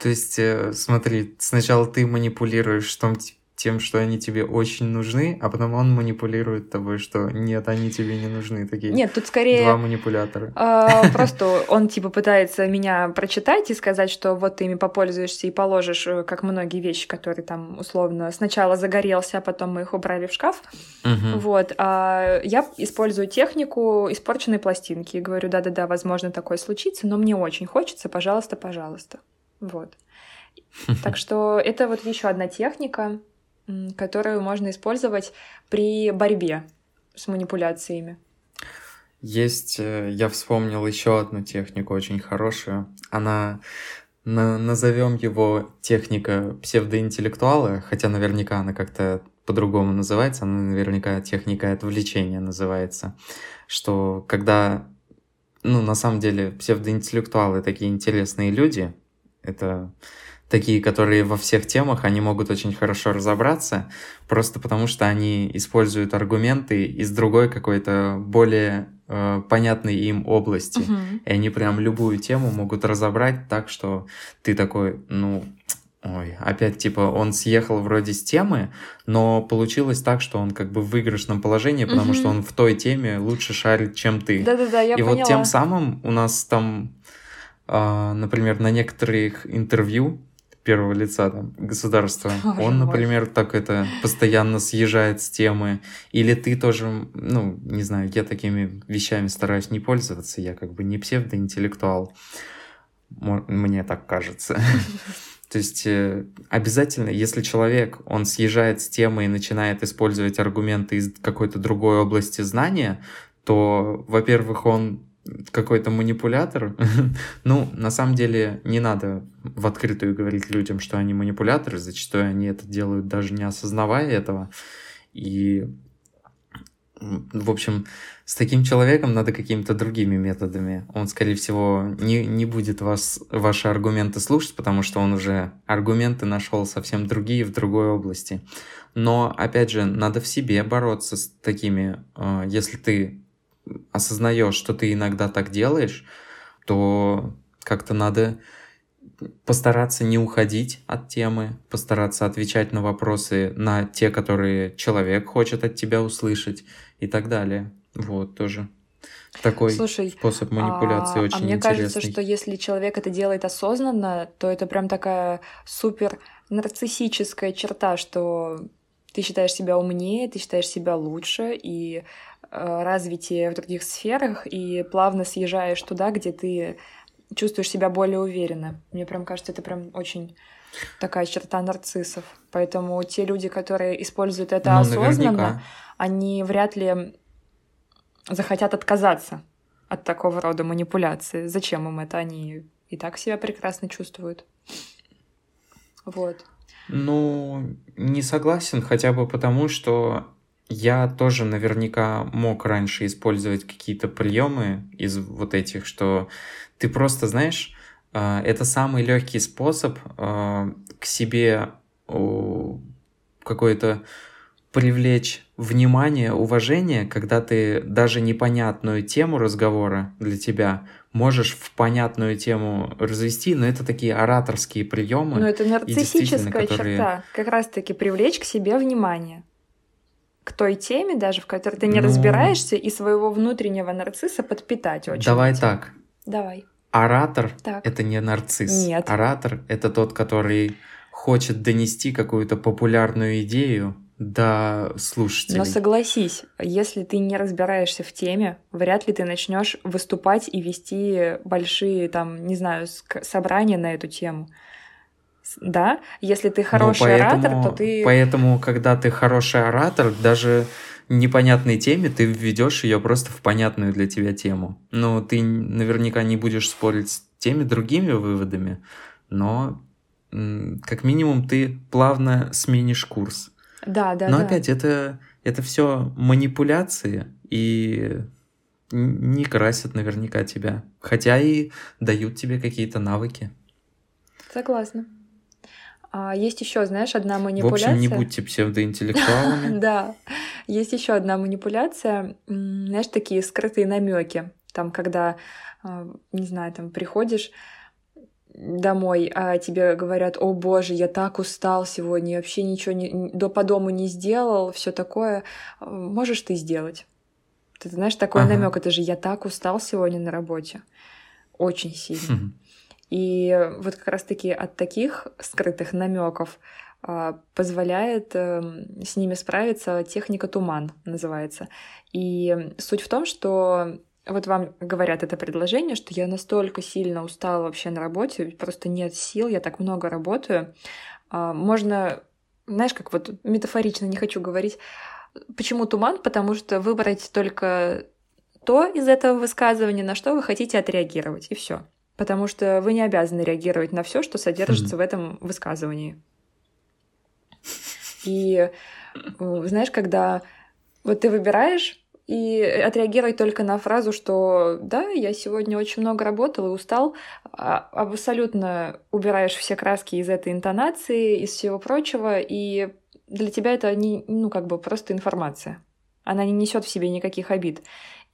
То есть, э, смотри, сначала ты манипулируешь том, тем, что они тебе очень нужны, а потом он манипулирует тобой, что нет, они тебе не нужны. Такие нет, тут скорее... Два манипулятора. Э, просто он типа пытается меня прочитать и сказать, что вот ты ими попользуешься и положишь, э, как многие вещи, которые там условно сначала загорелся, а потом мы их убрали в шкаф. Угу. Вот. А я использую технику испорченной пластинки и говорю, да-да-да, возможно, такое случится, но мне очень хочется, пожалуйста, пожалуйста. Вот. Так что это вот еще одна техника, которую можно использовать при борьбе с манипуляциями. Есть, э, я вспомнил еще одну технику очень хорошую. Она назовем его техника псевдоинтеллектуала, хотя наверняка она как-то по-другому называется, она наверняка техника отвлечения называется, что когда, ну, на самом деле, псевдоинтеллектуалы такие интересные люди, это такие, которые во всех темах, они могут очень хорошо разобраться, просто потому что они используют аргументы из другой какой-то более э, понятной им области. Uh-huh. И они прям любую тему могут разобрать так, что ты такой, ну, Ой, опять типа он съехал вроде с темы, но получилось так, что он как бы в выигрышном положении, потому угу. что он в той теме лучше шарит, чем ты. Да-да-да, я И поняла. вот тем самым у нас там, э, например, на некоторых интервью первого лица там, государства. Боже Он, например, мой. так это постоянно съезжает с темы. Или ты тоже, ну, не знаю, я такими вещами стараюсь не пользоваться. Я как бы не псевдоинтеллектуал. Мне так кажется. То есть э, обязательно, если человек, он съезжает с темы и начинает использовать аргументы из какой-то другой области знания, то, во-первых, он какой-то манипулятор. ну, на самом деле, не надо в открытую говорить людям, что они манипуляторы. Зачастую они это делают, даже не осознавая этого. И, в общем, с таким человеком надо какими-то другими методами. Он, скорее всего, не, не будет вас, ваши аргументы слушать, потому что он уже аргументы нашел совсем другие в другой области. Но, опять же, надо в себе бороться с такими, э, если ты осознаешь, что ты иногда так делаешь, то как-то надо постараться не уходить от темы, постараться отвечать на вопросы, на те, которые человек хочет от тебя услышать и так далее. Вот, тоже такой Слушай, способ манипуляции а, очень а мне интересный. кажется, что если человек это делает осознанно, то это прям такая супер нарциссическая черта, что ты считаешь себя умнее, ты считаешь себя лучше, и развитие в других сферах, и плавно съезжаешь туда, где ты чувствуешь себя более уверенно. Мне прям кажется, это прям очень такая черта нарциссов. Поэтому те люди, которые используют это ну, осознанно, наверняка. они вряд ли захотят отказаться от такого рода манипуляции. Зачем им это? Они и так себя прекрасно чувствуют. Вот. Ну, не согласен, хотя бы потому, что я тоже наверняка мог раньше использовать какие-то приемы из вот этих, что ты просто, знаешь, а, это самый легкий способ а, к себе какое-то привлечь внимание, уважение, когда ты даже непонятную тему разговора для тебя можешь в понятную тему развести, но это такие ораторские приемы. Но это нарциссическая которые... черта, как раз-таки привлечь к себе внимание к той теме, даже в которой ты не ну... разбираешься, и своего внутреннего нарцисса подпитать очень. Давай этим. так. Давай. Оратор так. это не нарцисс. Нет. Оратор это тот, который хочет донести какую-то популярную идею до слушателей. Но согласись, если ты не разбираешься в теме, вряд ли ты начнешь выступать и вести большие, там, не знаю, собрания на эту тему. Да, если ты ну, хороший поэтому, оратор, то ты. Поэтому, когда ты хороший оратор, даже непонятной теме ты введешь ее просто в понятную для тебя тему. Но ты наверняка не будешь спорить с теми другими выводами, но как минимум ты плавно сменишь курс. Да, да. Но да. опять это, это все манипуляции и не красят наверняка тебя. Хотя и дают тебе какие-то навыки. Согласна. А есть еще, знаешь, одна манипуляция. В общем, не будьте псевдоинтеллектуалами. Да. Есть еще одна манипуляция, знаешь, такие скрытые намеки. Там, когда, а, не знаю, там приходишь домой, а тебе говорят, о боже, я так устал сегодня, вообще ничего не, до по дому не сделал, все такое, а, можешь ты сделать? Ты знаешь, такой ага. намек, это же я так устал сегодня на работе, очень сильно. И вот как раз-таки от таких скрытых намеков а, позволяет эм, с ними справиться техника туман называется. И суть в том, что вот вам говорят это предложение, что я настолько сильно устала вообще на работе, просто нет сил, я так много работаю. А, можно, знаешь, как вот метафорично не хочу говорить, почему туман? Потому что выбрать только то из этого высказывания, на что вы хотите отреагировать, и все. Потому что вы не обязаны реагировать на все, что содержится mm-hmm. в этом высказывании. И знаешь, когда вот ты выбираешь и отреагировать только на фразу, что да, я сегодня очень много работал и устал, а абсолютно убираешь все краски из этой интонации, из всего прочего, и для тебя это не, ну, как бы просто информация. Она не несет в себе никаких обид.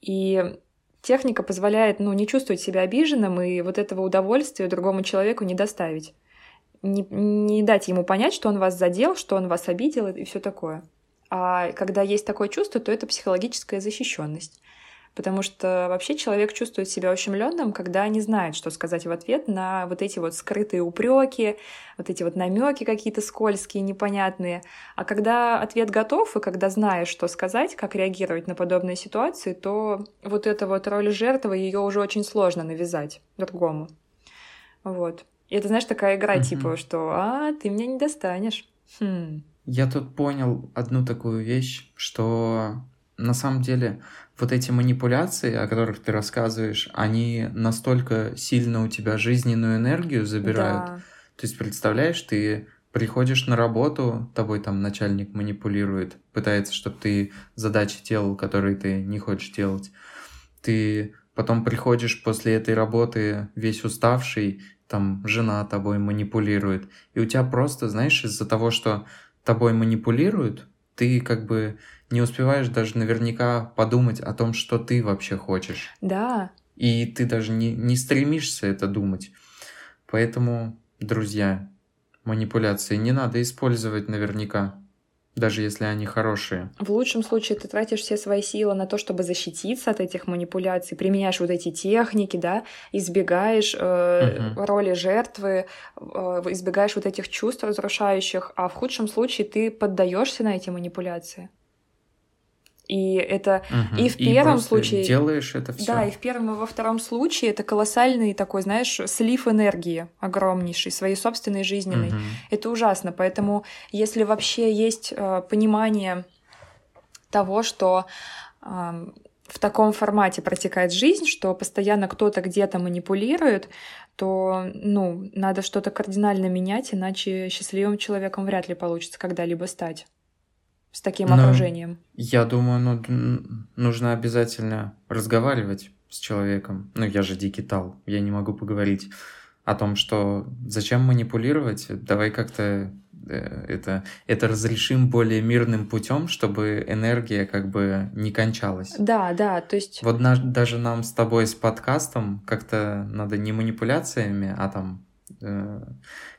И техника позволяет, ну, не чувствовать себя обиженным и вот этого удовольствия другому человеку не доставить не, не дать ему понять, что он вас задел, что он вас обидел и все такое. А когда есть такое чувство, то это психологическая защищенность. Потому что вообще человек чувствует себя ущемленным, когда не знает, что сказать в ответ на вот эти вот скрытые упреки, вот эти вот намеки какие-то скользкие, непонятные. А когда ответ готов, и когда знаешь, что сказать, как реагировать на подобные ситуации, то вот эта вот роль жертвы, ее уже очень сложно навязать другому. Вот. И это, знаешь, такая игра, угу. типа, что «А, ты меня не достанешь». Хм. Я тут понял одну такую вещь, что на самом деле вот эти манипуляции, о которых ты рассказываешь, они настолько сильно у тебя жизненную энергию забирают. Да. То есть, представляешь, ты приходишь на работу, тобой там начальник манипулирует, пытается, чтобы ты задачи делал, которые ты не хочешь делать. Ты потом приходишь после этой работы весь уставший, там жена тобой манипулирует. И у тебя просто, знаешь, из-за того, что тобой манипулируют, ты как бы не успеваешь даже наверняка подумать о том, что ты вообще хочешь. Да. И ты даже не, не стремишься это думать. Поэтому, друзья, манипуляции не надо использовать наверняка. Даже если они хорошие. В лучшем случае ты тратишь все свои силы на то, чтобы защититься от этих манипуляций, применяешь вот эти техники, да, избегаешь э, угу. роли жертвы, э, избегаешь вот этих чувств разрушающих, а в худшем случае ты поддаешься на эти манипуляции. И это угу. и в первом и случае делаешь это все. Да, и в первом и во втором случае это колоссальный такой, знаешь, слив энергии огромнейший своей собственной жизненной. Угу. Это ужасно. Поэтому, если вообще есть э, понимание того, что э, в таком формате протекает жизнь, что постоянно кто-то где-то манипулирует, то, ну, надо что-то кардинально менять, иначе счастливым человеком вряд ли получится когда-либо стать с таким Но окружением? Я думаю, ну, нужно обязательно разговаривать с человеком. Ну, я же дигитал, я не могу поговорить о том, что зачем манипулировать, давай как-то э, это, это разрешим более мирным путем, чтобы энергия как бы не кончалась. Да, да, то есть... Вот на, даже нам с тобой с подкастом как-то надо не манипуляциями, а там, э,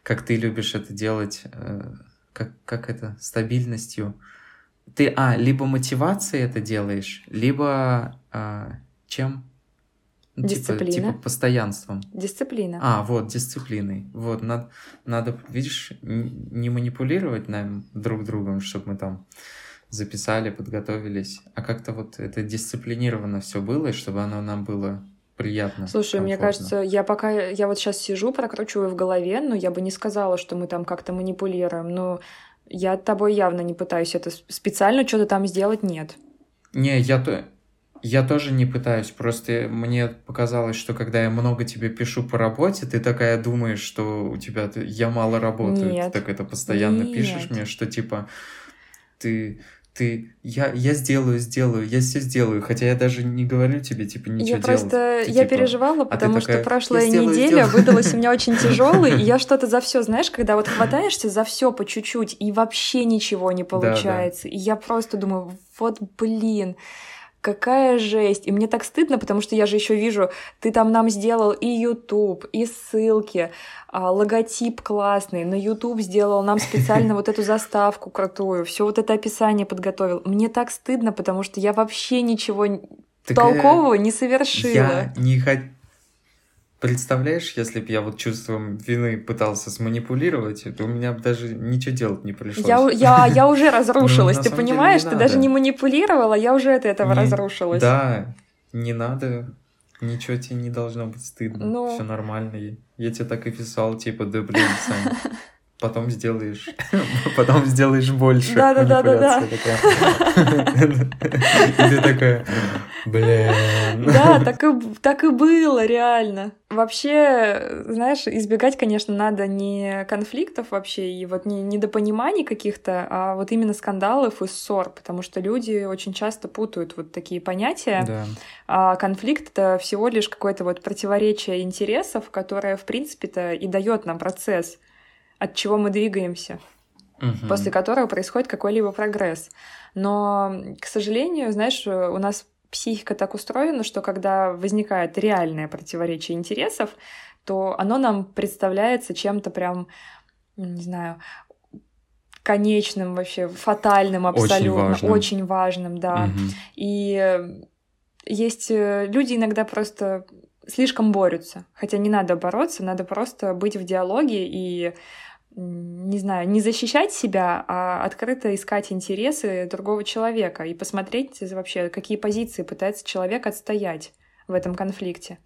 как ты любишь это делать, э, как, как это, стабильностью, ты, а, либо мотивацией это делаешь, либо а, чем? Ну, типа, Дисциплина. Типа, типа постоянством. Дисциплина. А, вот, дисциплиной. Вот, надо, надо, видишь, не манипулировать нам друг другом, чтобы мы там записали, подготовились, а как-то вот это дисциплинированно все было, и чтобы оно нам было приятно. Слушай, комфортно. мне кажется, я пока я вот сейчас сижу, прокручиваю в голове, но я бы не сказала, что мы там как-то манипулируем. Но я тобой явно не пытаюсь это специально что-то там сделать, нет. Не, я то... Я тоже не пытаюсь, просто мне показалось, что когда я много тебе пишу по работе, ты такая думаешь, что у тебя я мало работаю, Нет. ты так это постоянно Нет. пишешь мне, что типа ты ты, я, я сделаю, сделаю, я все сделаю, хотя я даже не говорю тебе, типа, ничего я делать. Просто, ты, я типа, переживала, а потому что такая, прошлая сделаю, неделя сделаю. выдалась у меня очень тяжелой, и я что-то за все, знаешь, когда вот хватаешься за все по чуть-чуть, и вообще ничего не получается, да, да. и я просто думаю, вот блин, какая жесть. И мне так стыдно, потому что я же еще вижу, ты там нам сделал и YouTube, и ссылки, а, логотип классный, на YouTube сделал нам специально вот эту заставку крутую, все вот это описание подготовил. Мне так стыдно, потому что я вообще ничего так толкового не совершила. Я не хочу Представляешь, если бы я вот чувством вины пытался сманипулировать, то у меня бы даже ничего делать не пришлось. Я, я, я уже разрушилась, ты понимаешь? Ты даже не манипулировала, я уже от этого разрушилась. Да, не надо, ничего тебе не должно быть стыдно, ну... все нормально. Я тебе так и писал, типа, да блин, Сань, потом сделаешь, потом сделаешь больше. Да, да, да, да, да. И ты такая, блин. Да, так и, так и было, реально. Вообще, знаешь, избегать, конечно, надо не конфликтов вообще и вот не недопониманий каких-то, а вот именно скандалов и ссор, потому что люди очень часто путают вот такие понятия. Да. А конфликт — это всего лишь какое-то вот противоречие интересов, которое, в принципе-то, и дает нам процесс от чего мы двигаемся, угу. после которого происходит какой-либо прогресс. Но, к сожалению, знаешь, у нас психика так устроена, что когда возникает реальное противоречие интересов, то оно нам представляется чем-то прям, не знаю, конечным вообще, фатальным абсолютно, очень важным, очень важным да. Угу. И есть э, люди иногда просто слишком борются. Хотя не надо бороться, надо просто быть в диалоге и не знаю, не защищать себя, а открыто искать интересы другого человека и посмотреть вообще, какие позиции пытается человек отстоять в этом конфликте.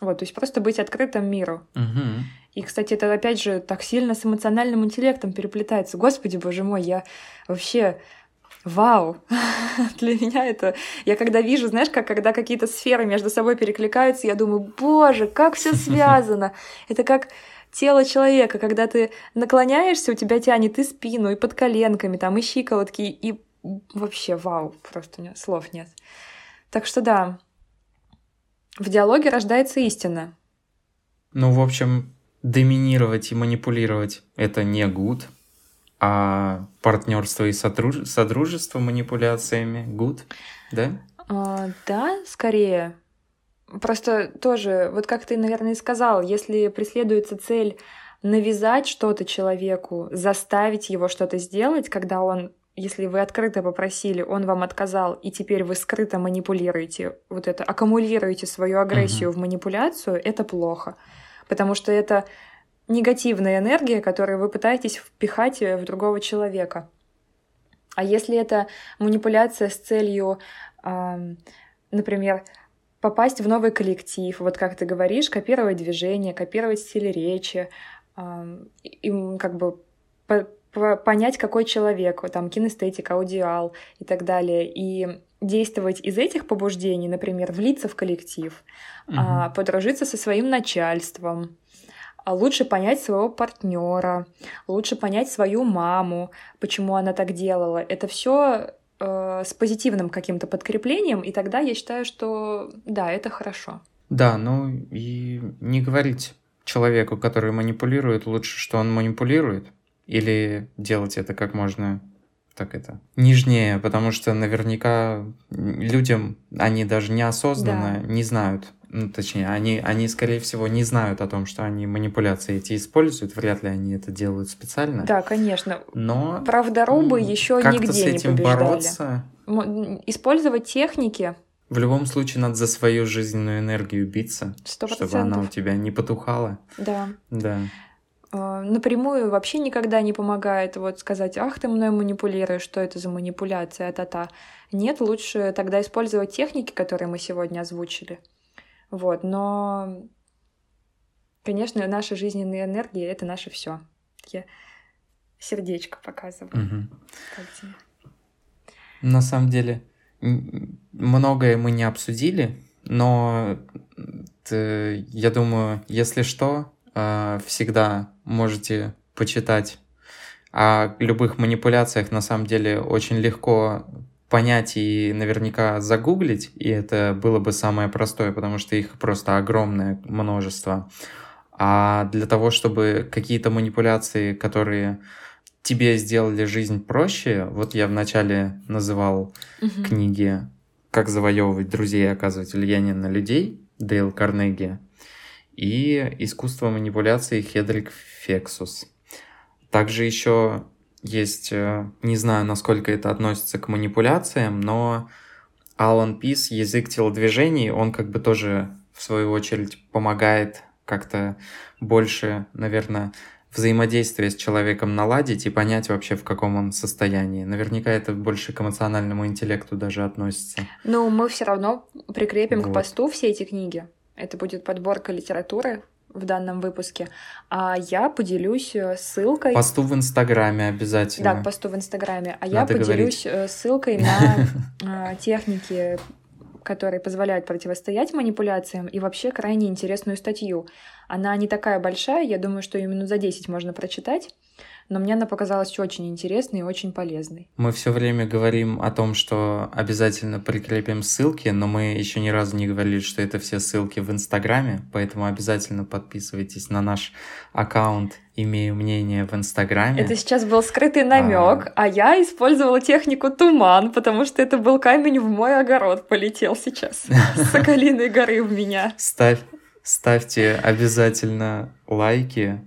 Вот, то есть просто быть открытым миру. Угу. И, кстати, это опять же так сильно с эмоциональным интеллектом переплетается. Господи, боже мой, я вообще Вау! Для меня это... Я когда вижу, знаешь, как когда какие-то сферы между собой перекликаются, я думаю, боже, как все связано! Это как тело человека, когда ты наклоняешься, у тебя тянет и спину, и под коленками, там, и щиколотки, и вообще вау, просто у меня слов нет. Так что да, в диалоге рождается истина. Ну, в общем, доминировать и манипулировать — это не гуд, а партнерство и сотруж... содружество манипуляциями good, да? А, да, скорее. Просто тоже, вот как ты, наверное, и сказал, если преследуется цель навязать что-то человеку, заставить его что-то сделать, когда он если вы открыто попросили, он вам отказал, и теперь вы скрыто манипулируете, вот это, аккумулируете свою агрессию uh-huh. в манипуляцию, это плохо. Потому что это негативная энергия, которую вы пытаетесь впихать в другого человека. А если это манипуляция с целью, э, например, попасть в новый коллектив, вот как ты говоришь, копировать движение, копировать стиль речи, им как бы по понять, какой человек, там, кинестетик, аудиал и так далее, и действовать из этих побуждений, например, влиться в коллектив, угу. а, подружиться со своим начальством, а лучше понять своего партнера, лучше понять свою маму, почему она так делала. Это все э, с позитивным каким-то подкреплением, и тогда я считаю, что да, это хорошо. Да, ну и не говорить человеку, который манипулирует, лучше, что он манипулирует, или делать это как можно так это нежнее, потому что наверняка людям они даже неосознанно да. не знают, ну, точнее, они, они, скорее всего, не знают о том, что они манипуляции эти используют, вряд ли они это делают специально. Да, конечно. Но правдорубы еще нигде с этим не побеждали. бороться. Использовать техники. В любом случае надо за свою жизненную энергию биться, 100%. чтобы она у тебя не потухала. Да. Да. А, напрямую вообще никогда не помогает вот сказать, ах, ты мной манипулируешь, что это за манипуляция, та-та. Нет, лучше тогда использовать техники, которые мы сегодня озвучили. Вот, но, конечно, наша жизненная энергия — это наше все. Я сердечко показываю. Угу. На самом деле, многое мы не обсудили, но я думаю, если что, а, всегда можете почитать о любых манипуляциях. На самом деле очень легко понять и наверняка загуглить, и это было бы самое простое, потому что их просто огромное множество. А для того, чтобы какие-то манипуляции, которые тебе сделали жизнь проще, вот я вначале называл угу. книги «Как завоевывать друзей и оказывать влияние на людей» Дейл Карнеги и «Искусство манипуляции» Хедрик Фексус. Также еще есть, э, не знаю, насколько это относится к манипуляциям, но Алан Пис, язык телодвижений, он как бы тоже, в свою очередь, помогает как-то больше, наверное, взаимодействие с человеком наладить и понять вообще, в каком он состоянии. Наверняка это больше к эмоциональному интеллекту даже относится. Ну, мы все равно прикрепим вот. к посту все эти книги. Это будет подборка литературы, в данном выпуске, а я поделюсь э, ссылкой... Посту в Инстаграме обязательно. Да, посту в Инстаграме. А Надо я поделюсь говорить. Э, ссылкой на э, техники, которые позволяют противостоять манипуляциям, и вообще крайне интересную статью. Она не такая большая, я думаю, что ее минут за 10 можно прочитать но мне она показалась очень интересной и очень полезной. Мы все время говорим о том, что обязательно прикрепим ссылки, но мы еще ни разу не говорили, что это все ссылки в Инстаграме, поэтому обязательно подписывайтесь на наш аккаунт имею мнение в Инстаграме. Это сейчас был скрытый намек, а... а я использовала технику туман, потому что это был камень в мой огород полетел сейчас с Соколиной горы в меня. Ставь, ставьте обязательно лайки,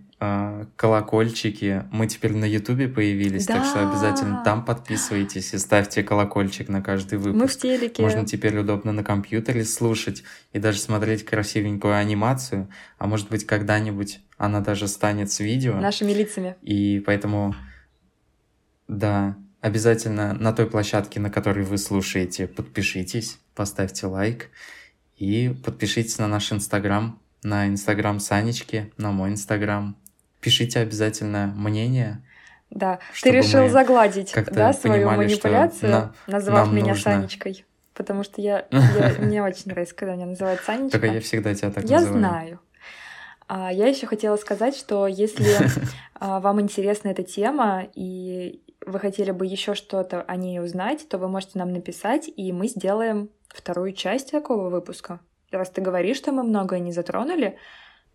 колокольчики. Мы теперь на Ютубе появились, да. так что обязательно там подписывайтесь и ставьте колокольчик на каждый выпуск. Мы в телеке. Можно теперь удобно на компьютере слушать и даже смотреть красивенькую анимацию, а может быть когда-нибудь она даже станет с видео. Нашими лицами. И поэтому, да, обязательно на той площадке, на которой вы слушаете, подпишитесь, поставьте лайк и подпишитесь на наш Инстаграм, на Инстаграм Санечки, на мой Инстаграм пишите обязательно мнение. Да, ты решил загладить да, свою манипуляцию, на, назвав меня нужно... Санечкой. Потому что я, я мне очень нравится, когда меня называют Санечка. Только я всегда тебя так я называю. Я знаю. А я еще хотела сказать, что если а, вам интересна эта тема и вы хотели бы еще что-то о ней узнать, то вы можете нам написать, и мы сделаем вторую часть такого выпуска. Раз ты говоришь, что мы многое не затронули,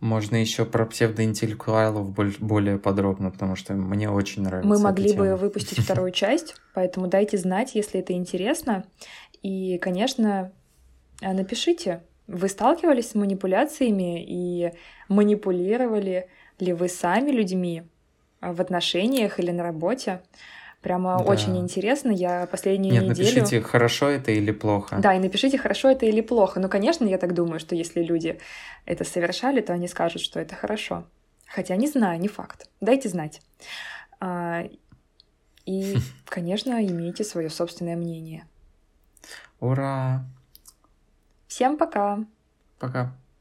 можно еще про псевдоинтеллектуалов более подробно, потому что мне очень нравится. Мы могли бы выпустить вторую часть, поэтому дайте знать, если это интересно. И, конечно, э, напишите, вы сталкивались с манипуляциями и манипулировали ли вы сами людьми в отношениях или на работе? Прямо да. очень интересно. Я последнюю Нет, неделю... напишите, хорошо это или плохо. Да, и напишите, хорошо это или плохо. Ну, конечно, я так думаю, что если люди это совершали, то они скажут, что это хорошо. Хотя не знаю, не факт. Дайте знать. А, и, конечно, имейте свое собственное мнение. Ура! Всем пока! Пока.